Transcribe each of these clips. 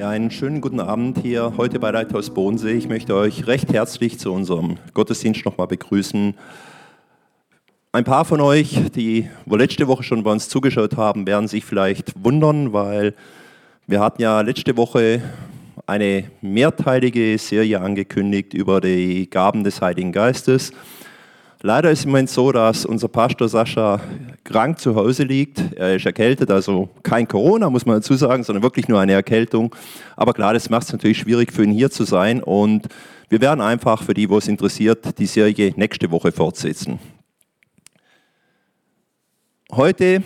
Ja, einen schönen guten Abend hier heute bei Leithaus Bodensee. Ich möchte euch recht herzlich zu unserem Gottesdienst nochmal begrüßen. Ein paar von euch, die letzte Woche schon bei uns zugeschaut haben, werden sich vielleicht wundern, weil wir hatten ja letzte Woche eine mehrteilige Serie angekündigt über die Gaben des Heiligen Geistes. Leider ist im Moment so, dass unser Pastor Sascha krank zu Hause liegt. Er ist erkältet, also kein Corona, muss man dazu sagen, sondern wirklich nur eine Erkältung. Aber klar, das macht es natürlich schwierig für ihn hier zu sein. Und wir werden einfach für die, wo es interessiert, die Serie nächste Woche fortsetzen. Heute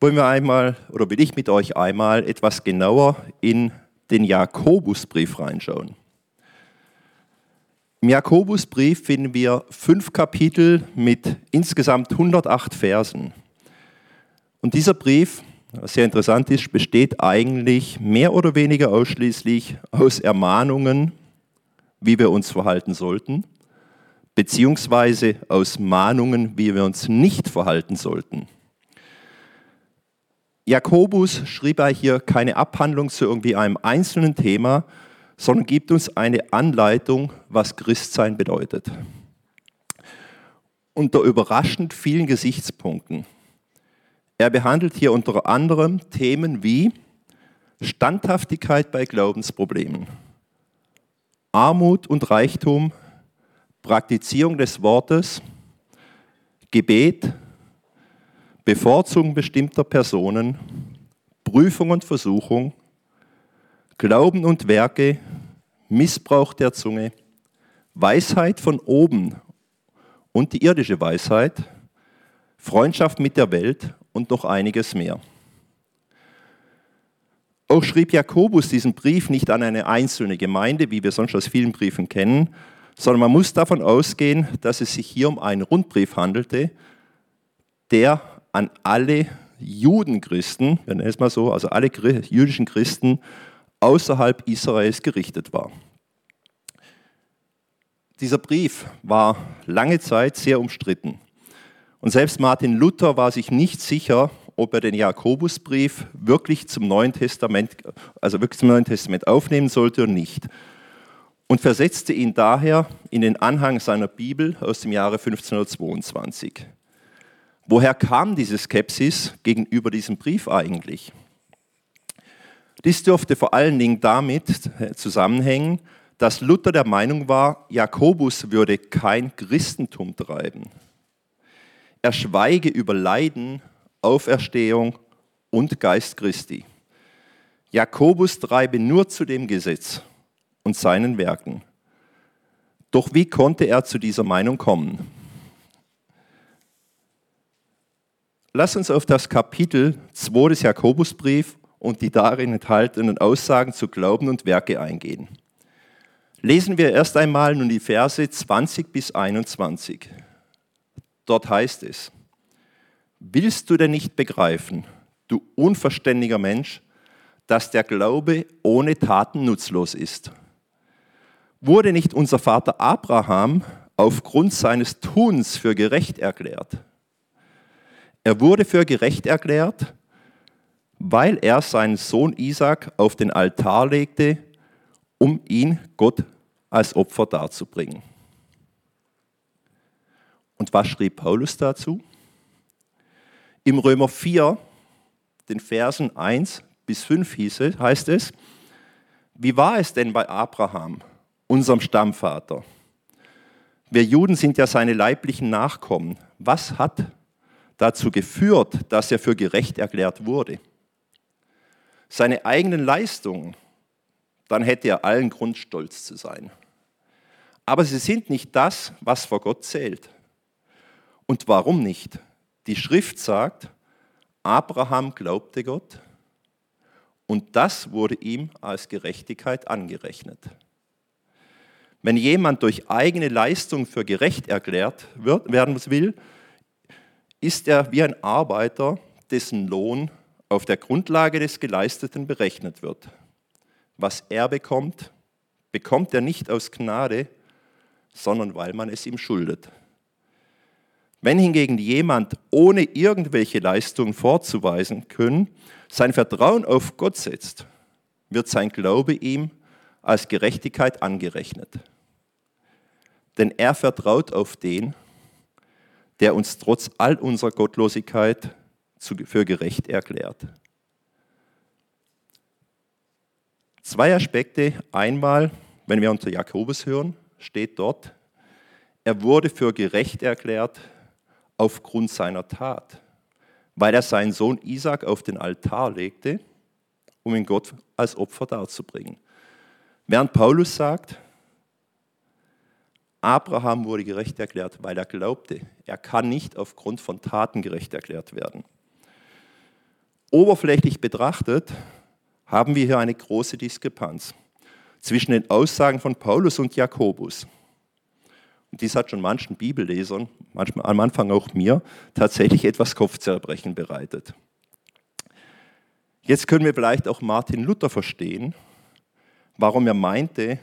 wollen wir einmal, oder will ich mit euch einmal etwas genauer in den Jakobusbrief reinschauen. Im Jakobusbrief finden wir fünf Kapitel mit insgesamt 108 Versen. Und dieser Brief, was sehr interessant ist, besteht eigentlich mehr oder weniger ausschließlich aus Ermahnungen, wie wir uns verhalten sollten, beziehungsweise aus Mahnungen, wie wir uns nicht verhalten sollten. Jakobus schrieb er hier keine Abhandlung zu irgendwie einem einzelnen Thema, sondern gibt uns eine Anleitung, was Christsein bedeutet. Unter überraschend vielen Gesichtspunkten. Er behandelt hier unter anderem Themen wie Standhaftigkeit bei Glaubensproblemen, Armut und Reichtum, Praktizierung des Wortes, Gebet, Bevorzugung bestimmter Personen, Prüfung und Versuchung, Glauben und Werke, Missbrauch der Zunge, Weisheit von oben und die irdische Weisheit, Freundschaft mit der Welt und noch einiges mehr. Auch schrieb Jakobus diesen Brief nicht an eine einzelne Gemeinde, wie wir sonst aus vielen Briefen kennen, sondern man muss davon ausgehen, dass es sich hier um einen Rundbrief handelte, der an alle Judenchristen, wir nennen es mal so, also alle jüdischen Christen außerhalb Israels gerichtet war. Dieser Brief war lange Zeit sehr umstritten. Und selbst Martin Luther war sich nicht sicher, ob er den Jakobusbrief wirklich zum Neuen Testament, also wirklich zum Neuen Testament aufnehmen sollte oder nicht. Und versetzte ihn daher in den Anhang seiner Bibel aus dem Jahre 1522. Woher kam diese Skepsis gegenüber diesem Brief eigentlich? Dies dürfte vor allen Dingen damit zusammenhängen, dass Luther der Meinung war, Jakobus würde kein Christentum treiben. Er schweige über Leiden, Auferstehung und Geist Christi. Jakobus treibe nur zu dem Gesetz und seinen Werken. Doch wie konnte er zu dieser Meinung kommen? Lass uns auf das Kapitel 2 des Jakobusbriefs und die darin enthaltenen Aussagen zu Glauben und Werke eingehen. Lesen wir erst einmal nun die Verse 20 bis 21. Dort heißt es, Willst du denn nicht begreifen, du unverständiger Mensch, dass der Glaube ohne Taten nutzlos ist? Wurde nicht unser Vater Abraham aufgrund seines Tuns für gerecht erklärt? Er wurde für gerecht erklärt, weil er seinen Sohn Isaac auf den Altar legte, um ihn Gott als Opfer darzubringen. Und was schrieb Paulus dazu? Im Römer 4, den Versen 1 bis 5 hieß heißt es, wie war es denn bei Abraham, unserem Stammvater? Wir Juden sind ja seine leiblichen Nachkommen. Was hat dazu geführt, dass er für gerecht erklärt wurde? Seine eigenen Leistungen, dann hätte er allen Grund, stolz zu sein. Aber sie sind nicht das, was vor Gott zählt. Und warum nicht? Die Schrift sagt, Abraham glaubte Gott und das wurde ihm als Gerechtigkeit angerechnet. Wenn jemand durch eigene Leistung für gerecht erklärt werden will, ist er wie ein Arbeiter, dessen Lohn auf der Grundlage des Geleisteten berechnet wird. Was er bekommt, bekommt er nicht aus Gnade, sondern weil man es ihm schuldet. Wenn hingegen jemand ohne irgendwelche Leistungen vorzuweisen können, sein Vertrauen auf Gott setzt, wird sein Glaube ihm als Gerechtigkeit angerechnet. Denn er vertraut auf den, der uns trotz all unserer Gottlosigkeit für gerecht erklärt. Zwei Aspekte. Einmal, wenn wir unter Jakobus hören, steht dort, er wurde für gerecht erklärt aufgrund seiner Tat, weil er seinen Sohn Isaac auf den Altar legte, um ihn Gott als Opfer darzubringen. Während Paulus sagt, Abraham wurde gerecht erklärt, weil er glaubte. Er kann nicht aufgrund von Taten gerecht erklärt werden. Oberflächlich betrachtet haben wir hier eine große Diskrepanz zwischen den Aussagen von Paulus und Jakobus. Und dies hat schon manchen Bibellesern, manchmal am Anfang auch mir, tatsächlich etwas Kopfzerbrechen bereitet. Jetzt können wir vielleicht auch Martin Luther verstehen, warum er meinte,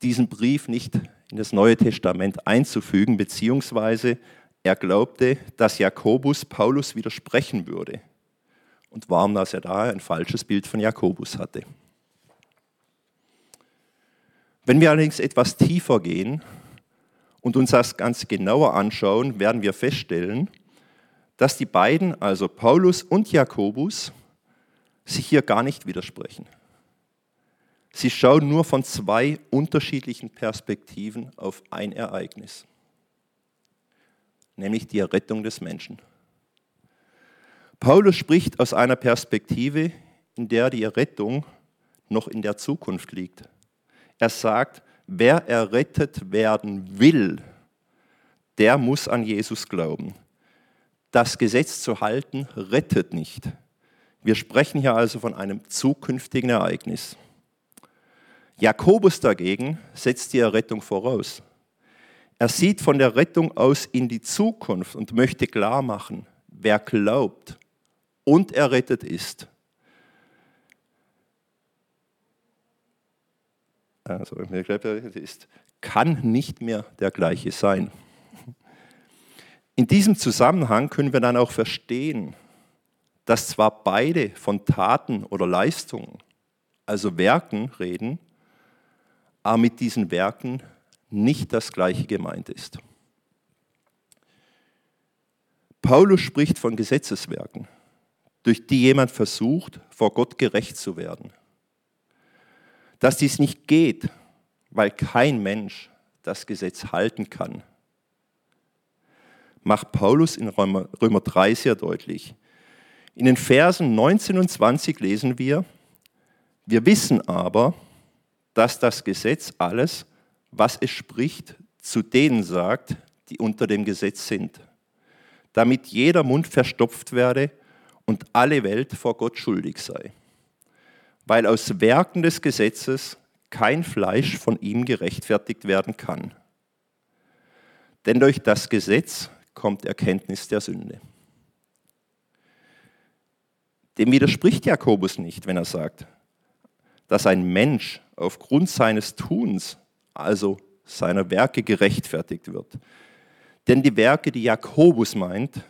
diesen Brief nicht in das Neue Testament einzufügen, beziehungsweise er glaubte, dass Jakobus Paulus widersprechen würde. Und warum, dass er da ein falsches Bild von Jakobus hatte. Wenn wir allerdings etwas tiefer gehen und uns das ganz genauer anschauen, werden wir feststellen, dass die beiden, also Paulus und Jakobus, sich hier gar nicht widersprechen. Sie schauen nur von zwei unterschiedlichen Perspektiven auf ein Ereignis, nämlich die Errettung des Menschen. Paulus spricht aus einer Perspektive, in der die Errettung noch in der Zukunft liegt. Er sagt, wer errettet werden will, der muss an Jesus glauben. Das Gesetz zu halten rettet nicht. Wir sprechen hier also von einem zukünftigen Ereignis. Jakobus dagegen setzt die Errettung voraus. Er sieht von der Rettung aus in die Zukunft und möchte klar machen, wer glaubt und errettet ist. Also wer errettet ist, kann nicht mehr der gleiche sein. In diesem Zusammenhang können wir dann auch verstehen, dass zwar beide von Taten oder Leistungen, also Werken reden, aber mit diesen Werken nicht das gleiche gemeint ist. Paulus spricht von Gesetzeswerken, durch die jemand versucht, vor Gott gerecht zu werden. Dass dies nicht geht, weil kein Mensch das Gesetz halten kann, macht Paulus in Römer, 3 sehr deutlich. In den Versen 19 und 20 lesen wir, wir wissen aber, dass das Gesetz alles, was es spricht, zu denen sagt, die unter dem Gesetz sind, damit jeder Mund verstopft werde und alle Welt vor Gott schuldig sei, weil aus Werken des Gesetzes kein Fleisch von ihm gerechtfertigt werden kann. Denn durch das Gesetz kommt Erkenntnis der Sünde. Dem widerspricht Jakobus nicht, wenn er sagt, dass ein Mensch aufgrund seines Tuns, also seiner Werke, gerechtfertigt wird. Denn die Werke, die Jakobus meint,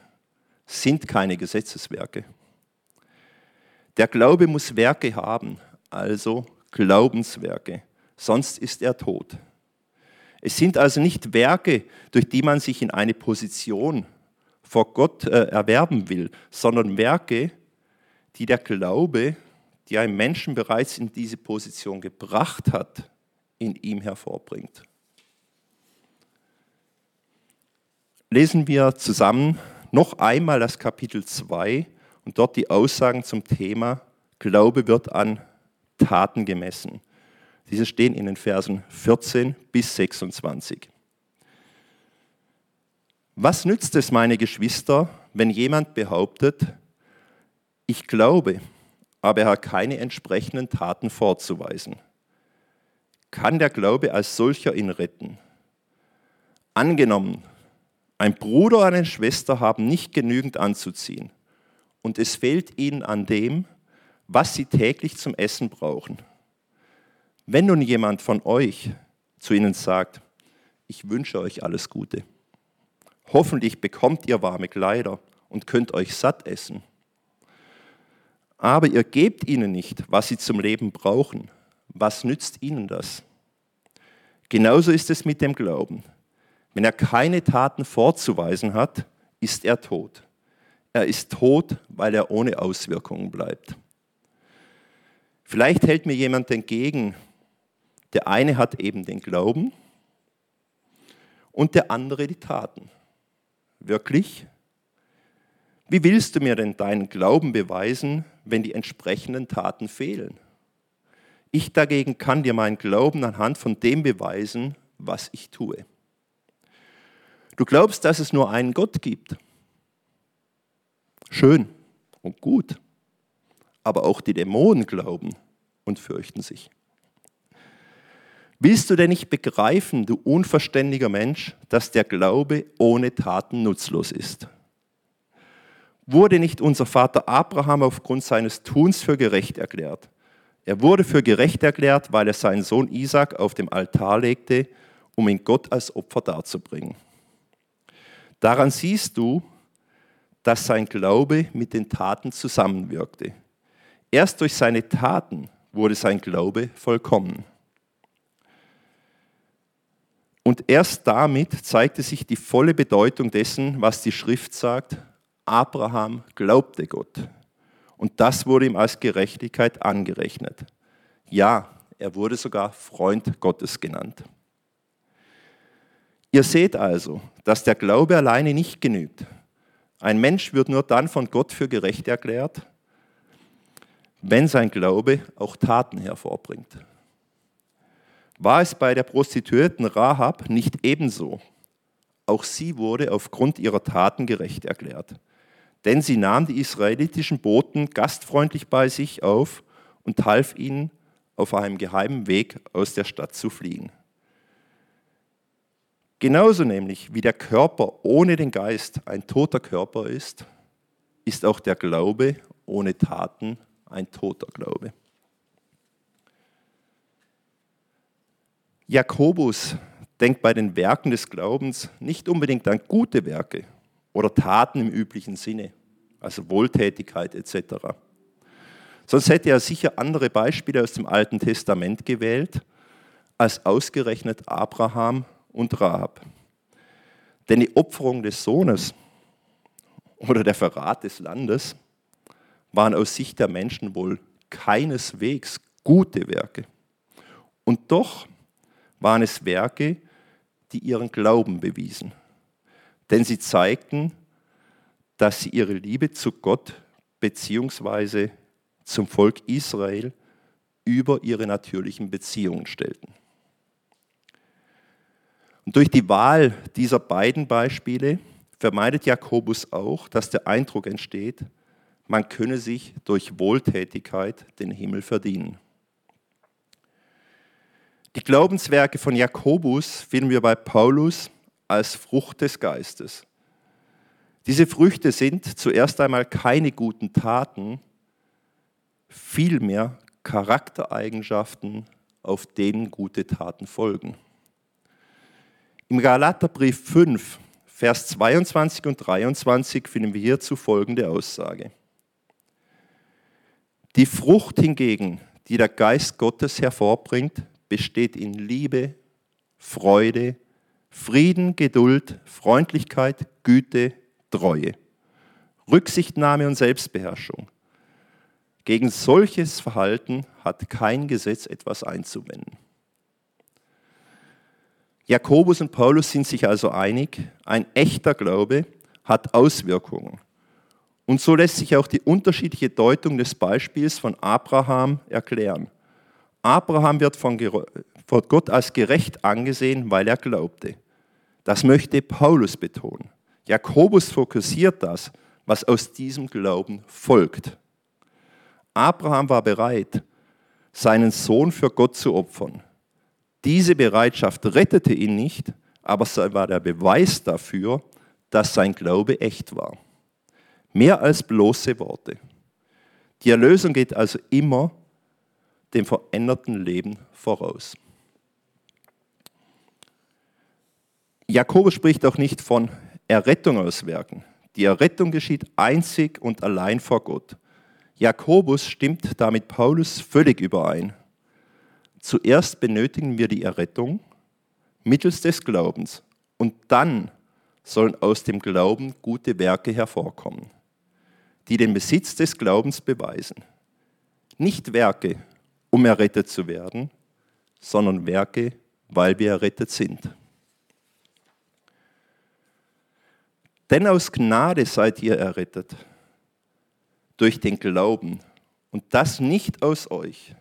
sind keine Gesetzeswerke. Der Glaube muss Werke haben, also Glaubenswerke, sonst ist er tot. Es sind also nicht Werke, durch die man sich in eine Position vor Gott äh, erwerben will, sondern Werke, die der Glaube die einen Menschen bereits in diese Position gebracht hat, in ihm hervorbringt. Lesen wir zusammen noch einmal das Kapitel 2 und dort die Aussagen zum Thema Glaube wird an Taten gemessen. Diese stehen in den Versen 14 bis 26. Was nützt es, meine Geschwister, wenn jemand behauptet, ich glaube, aber er hat keine entsprechenden Taten vorzuweisen. Kann der Glaube als solcher ihn retten? Angenommen, ein Bruder oder eine Schwester haben nicht genügend anzuziehen und es fehlt ihnen an dem, was sie täglich zum Essen brauchen. Wenn nun jemand von euch zu ihnen sagt, ich wünsche euch alles Gute, hoffentlich bekommt ihr warme Kleider und könnt euch satt essen aber ihr gebt ihnen nicht, was sie zum Leben brauchen. Was nützt ihnen das? Genauso ist es mit dem Glauben. Wenn er keine Taten vorzuweisen hat, ist er tot. Er ist tot, weil er ohne Auswirkungen bleibt. Vielleicht hält mir jemand entgegen, der eine hat eben den Glauben und der andere die Taten. Wirklich? Wie willst du mir denn deinen Glauben beweisen, wenn die entsprechenden Taten fehlen? Ich dagegen kann dir meinen Glauben anhand von dem beweisen, was ich tue. Du glaubst, dass es nur einen Gott gibt. Schön und gut. Aber auch die Dämonen glauben und fürchten sich. Willst du denn nicht begreifen, du unverständiger Mensch, dass der Glaube ohne Taten nutzlos ist? Wurde nicht unser Vater Abraham aufgrund seines Tuns für gerecht erklärt? Er wurde für gerecht erklärt, weil er seinen Sohn Isaac auf dem Altar legte, um ihn Gott als Opfer darzubringen. Daran siehst du, dass sein Glaube mit den Taten zusammenwirkte. Erst durch seine Taten wurde sein Glaube vollkommen. Und erst damit zeigte sich die volle Bedeutung dessen, was die Schrift sagt, Abraham glaubte Gott. Und das wurde ihm als Gerechtigkeit angerechnet. Ja, er wurde sogar Freund Gottes genannt. Ihr seht also, dass der Glaube alleine nicht genügt. Ein Mensch wird nur dann von Gott für gerecht erklärt, wenn sein Glaube auch Taten hervorbringt. War es bei der Prostituierten Rahab nicht ebenso? Auch sie wurde aufgrund ihrer Taten gerecht erklärt denn sie nahm die israelitischen Boten gastfreundlich bei sich auf und half ihnen, auf einem geheimen Weg aus der Stadt zu fliehen. Genauso nämlich wie der Körper ohne den Geist ein toter Körper ist, ist auch der Glaube ohne Taten ein toter Glaube. Jakobus denkt bei den Werken des Glaubens nicht unbedingt an gute Werke, oder Taten im üblichen Sinne, also Wohltätigkeit etc. Sonst hätte er sicher andere Beispiele aus dem Alten Testament gewählt, als ausgerechnet Abraham und Rahab. Denn die Opferung des Sohnes oder der Verrat des Landes waren aus Sicht der Menschen wohl keineswegs gute Werke. Und doch waren es Werke, die ihren Glauben bewiesen denn sie zeigten, dass sie ihre Liebe zu Gott bzw. zum Volk Israel über ihre natürlichen Beziehungen stellten. Und durch die Wahl dieser beiden Beispiele vermeidet Jakobus auch, dass der Eindruck entsteht, man könne sich durch Wohltätigkeit den Himmel verdienen. Die Glaubenswerke von Jakobus finden wir bei Paulus als Frucht des Geistes. Diese Früchte sind zuerst einmal keine guten Taten, vielmehr Charaktereigenschaften, auf denen gute Taten folgen. Im Galaterbrief 5, Vers 22 und 23 finden wir hierzu folgende Aussage. Die Frucht hingegen, die der Geist Gottes hervorbringt, besteht in Liebe, Freude, Frieden, Geduld, Freundlichkeit, Güte, Treue, Rücksichtnahme und Selbstbeherrschung. Gegen solches Verhalten hat kein Gesetz etwas einzuwenden. Jakobus und Paulus sind sich also einig, ein echter Glaube hat Auswirkungen. Und so lässt sich auch die unterschiedliche Deutung des Beispiels von Abraham erklären. Abraham wird von Gott als gerecht angesehen, weil er glaubte. Das möchte Paulus betonen. Jakobus fokussiert das, was aus diesem Glauben folgt. Abraham war bereit, seinen Sohn für Gott zu opfern. Diese Bereitschaft rettete ihn nicht, aber es war der Beweis dafür, dass sein Glaube echt war. Mehr als bloße Worte. Die Erlösung geht also immer dem veränderten Leben voraus. Jakobus spricht auch nicht von Errettung aus Werken. Die Errettung geschieht einzig und allein vor Gott. Jakobus stimmt damit Paulus völlig überein. Zuerst benötigen wir die Errettung mittels des Glaubens und dann sollen aus dem Glauben gute Werke hervorkommen, die den Besitz des Glaubens beweisen. Nicht Werke, um errettet zu werden, sondern Werke, weil wir errettet sind. Denn aus Gnade seid ihr errettet, durch den Glauben, und das nicht aus euch.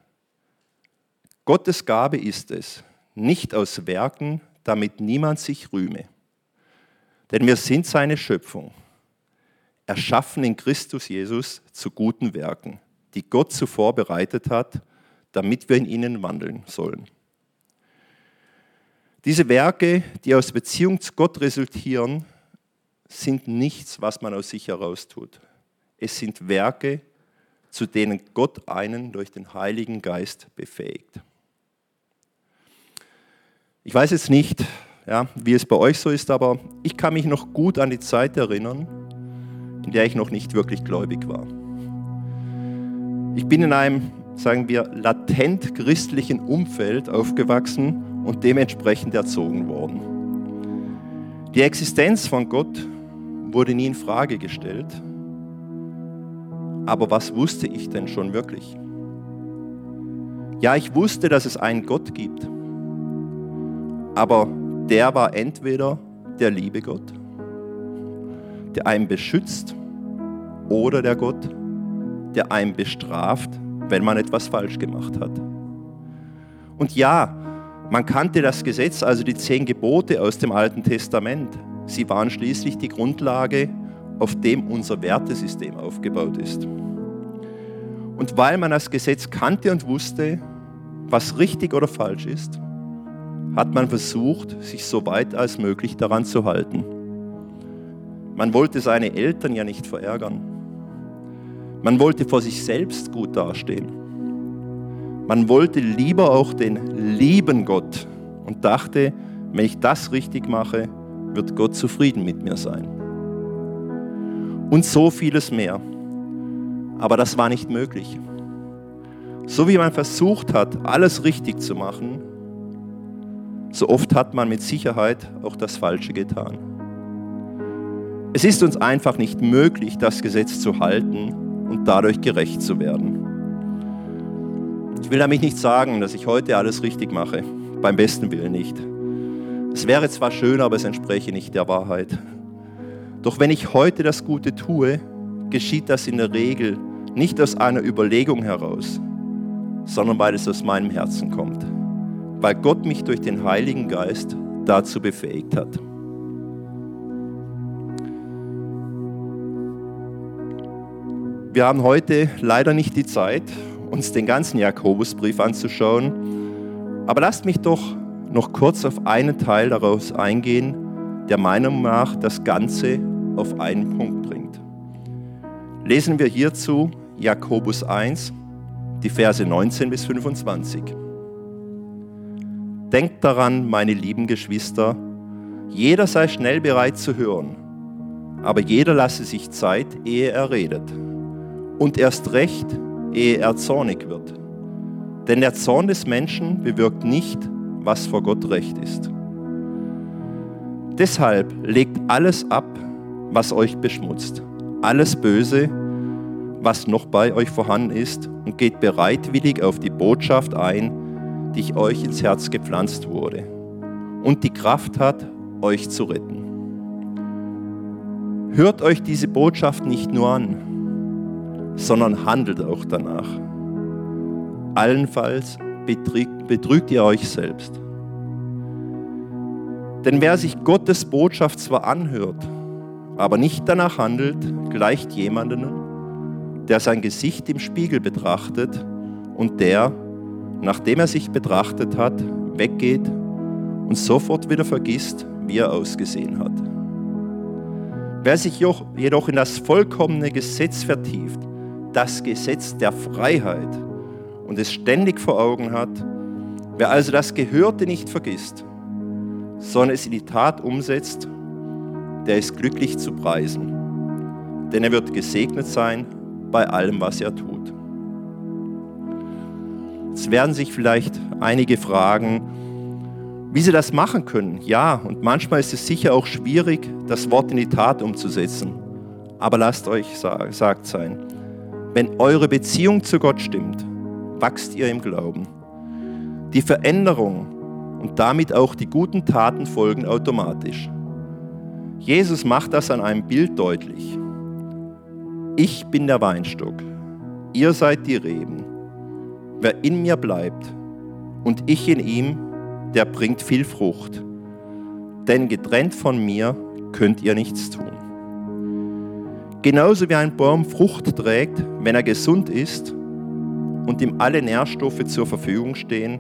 Gottes Gabe ist es, nicht aus Werken, damit niemand sich rühme. Denn wir sind seine Schöpfung, erschaffen in Christus Jesus zu guten Werken, die Gott zuvor bereitet hat, damit wir in ihnen wandeln sollen. Diese Werke, die aus Beziehung zu Gott resultieren, sind nichts, was man aus sich heraus tut. Es sind Werke, zu denen Gott einen durch den Heiligen Geist befähigt. Ich weiß jetzt nicht, ja, wie es bei euch so ist, aber ich kann mich noch gut an die Zeit erinnern, in der ich noch nicht wirklich gläubig war. Ich bin in einem, sagen wir, latent christlichen Umfeld aufgewachsen und dementsprechend erzogen worden. Die Existenz von Gott wurde nie in Frage gestellt. Aber was wusste ich denn schon wirklich? Ja, ich wusste, dass es einen Gott gibt. Aber der war entweder der liebe Gott, der einen beschützt, oder der Gott, der einen bestraft, wenn man etwas falsch gemacht hat. Und ja, man kannte das Gesetz, also die zehn Gebote aus dem Alten Testament. Sie waren schließlich die Grundlage, auf dem unser Wertesystem aufgebaut ist. Und weil man das Gesetz kannte und wusste, was richtig oder falsch ist, hat man versucht, sich so weit als möglich daran zu halten. Man wollte seine Eltern ja nicht verärgern. Man wollte vor sich selbst gut dastehen. Man wollte lieber auch den lieben Gott und dachte, wenn ich das richtig mache, wird Gott zufrieden mit mir sein. Und so vieles mehr. Aber das war nicht möglich. So wie man versucht hat, alles richtig zu machen, so oft hat man mit Sicherheit auch das Falsche getan. Es ist uns einfach nicht möglich, das Gesetz zu halten und dadurch gerecht zu werden. Ich will damit nicht sagen, dass ich heute alles richtig mache, beim besten Willen nicht. Es wäre zwar schön, aber es entspräche nicht der Wahrheit. Doch wenn ich heute das Gute tue, geschieht das in der Regel nicht aus einer Überlegung heraus, sondern weil es aus meinem Herzen kommt, weil Gott mich durch den Heiligen Geist dazu befähigt hat. Wir haben heute leider nicht die Zeit, uns den ganzen Jakobusbrief anzuschauen, aber lasst mich doch noch kurz auf einen Teil daraus eingehen, der meiner Meinung nach das Ganze auf einen Punkt bringt. Lesen wir hierzu Jakobus 1, die Verse 19 bis 25. Denkt daran, meine lieben Geschwister, jeder sei schnell bereit zu hören, aber jeder lasse sich Zeit, ehe er redet. Und erst recht, ehe er zornig wird. Denn der Zorn des Menschen bewirkt nicht, was vor Gott recht ist. Deshalb legt alles ab, was euch beschmutzt, alles Böse, was noch bei euch vorhanden ist, und geht bereitwillig auf die Botschaft ein, die euch ins Herz gepflanzt wurde und die Kraft hat, euch zu retten. Hört euch diese Botschaft nicht nur an, sondern handelt auch danach. Allenfalls betrügt, betrügt ihr euch selbst. Denn wer sich Gottes Botschaft zwar anhört, aber nicht danach handelt, gleicht jemandem, der sein Gesicht im Spiegel betrachtet und der, nachdem er sich betrachtet hat, weggeht und sofort wieder vergisst, wie er ausgesehen hat. Wer sich jedoch in das vollkommene Gesetz vertieft, das Gesetz der Freiheit, und es ständig vor Augen hat, wer also das Gehörte nicht vergisst, sondern es in die Tat umsetzt, der ist glücklich zu preisen. Denn er wird gesegnet sein bei allem, was er tut. Jetzt werden sich vielleicht einige fragen, wie sie das machen können. Ja, und manchmal ist es sicher auch schwierig, das Wort in die Tat umzusetzen. Aber lasst euch gesagt sein, wenn eure Beziehung zu Gott stimmt, wachst ihr im Glauben. Die Veränderung und damit auch die guten Taten folgen automatisch. Jesus macht das an einem Bild deutlich. Ich bin der Weinstock, ihr seid die Reben. Wer in mir bleibt und ich in ihm, der bringt viel Frucht. Denn getrennt von mir könnt ihr nichts tun. Genauso wie ein Baum Frucht trägt, wenn er gesund ist und ihm alle Nährstoffe zur Verfügung stehen,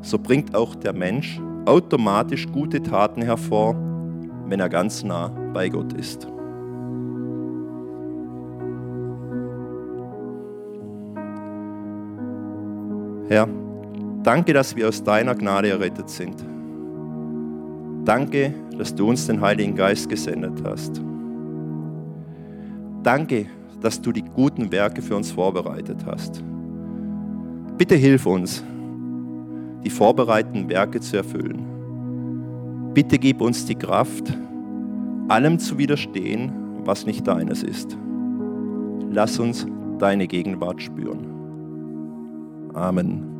so bringt auch der Mensch automatisch gute Taten hervor, wenn er ganz nah bei Gott ist. Herr, danke, dass wir aus deiner Gnade errettet sind. Danke, dass du uns den Heiligen Geist gesendet hast. Danke, dass du die guten Werke für uns vorbereitet hast. Bitte hilf uns, die vorbereiteten Werke zu erfüllen. Bitte gib uns die Kraft, allem zu widerstehen, was nicht deines ist. Lass uns deine Gegenwart spüren. Amen.